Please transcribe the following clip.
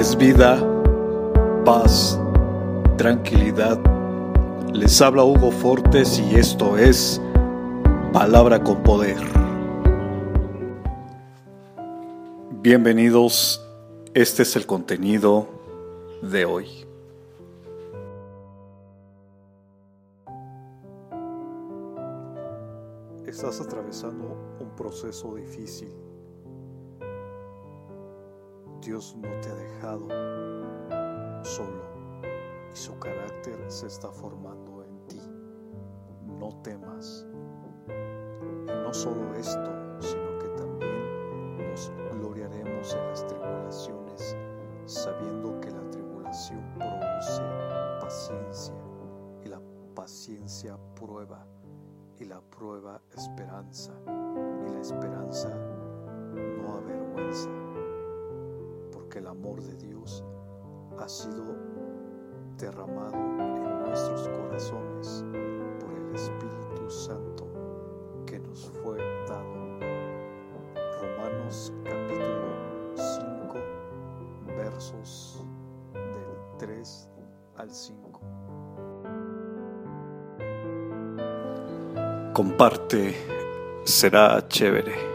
es vida, paz, tranquilidad. Les habla Hugo Fortes y esto es Palabra con Poder. Bienvenidos, este es el contenido de hoy. Estás atravesando un proceso difícil Dios no te ha dejado solo y su carácter se está formando en ti. No temas. Y no solo esto, sino que también nos gloriaremos en las tribulaciones, sabiendo que la tribulación produce paciencia y la paciencia prueba y la prueba esperanza y la esperanza el amor de Dios ha sido derramado en nuestros corazones por el Espíritu Santo que nos fue dado. Romanos capítulo 5 versos del 3 al 5. Comparte, será chévere.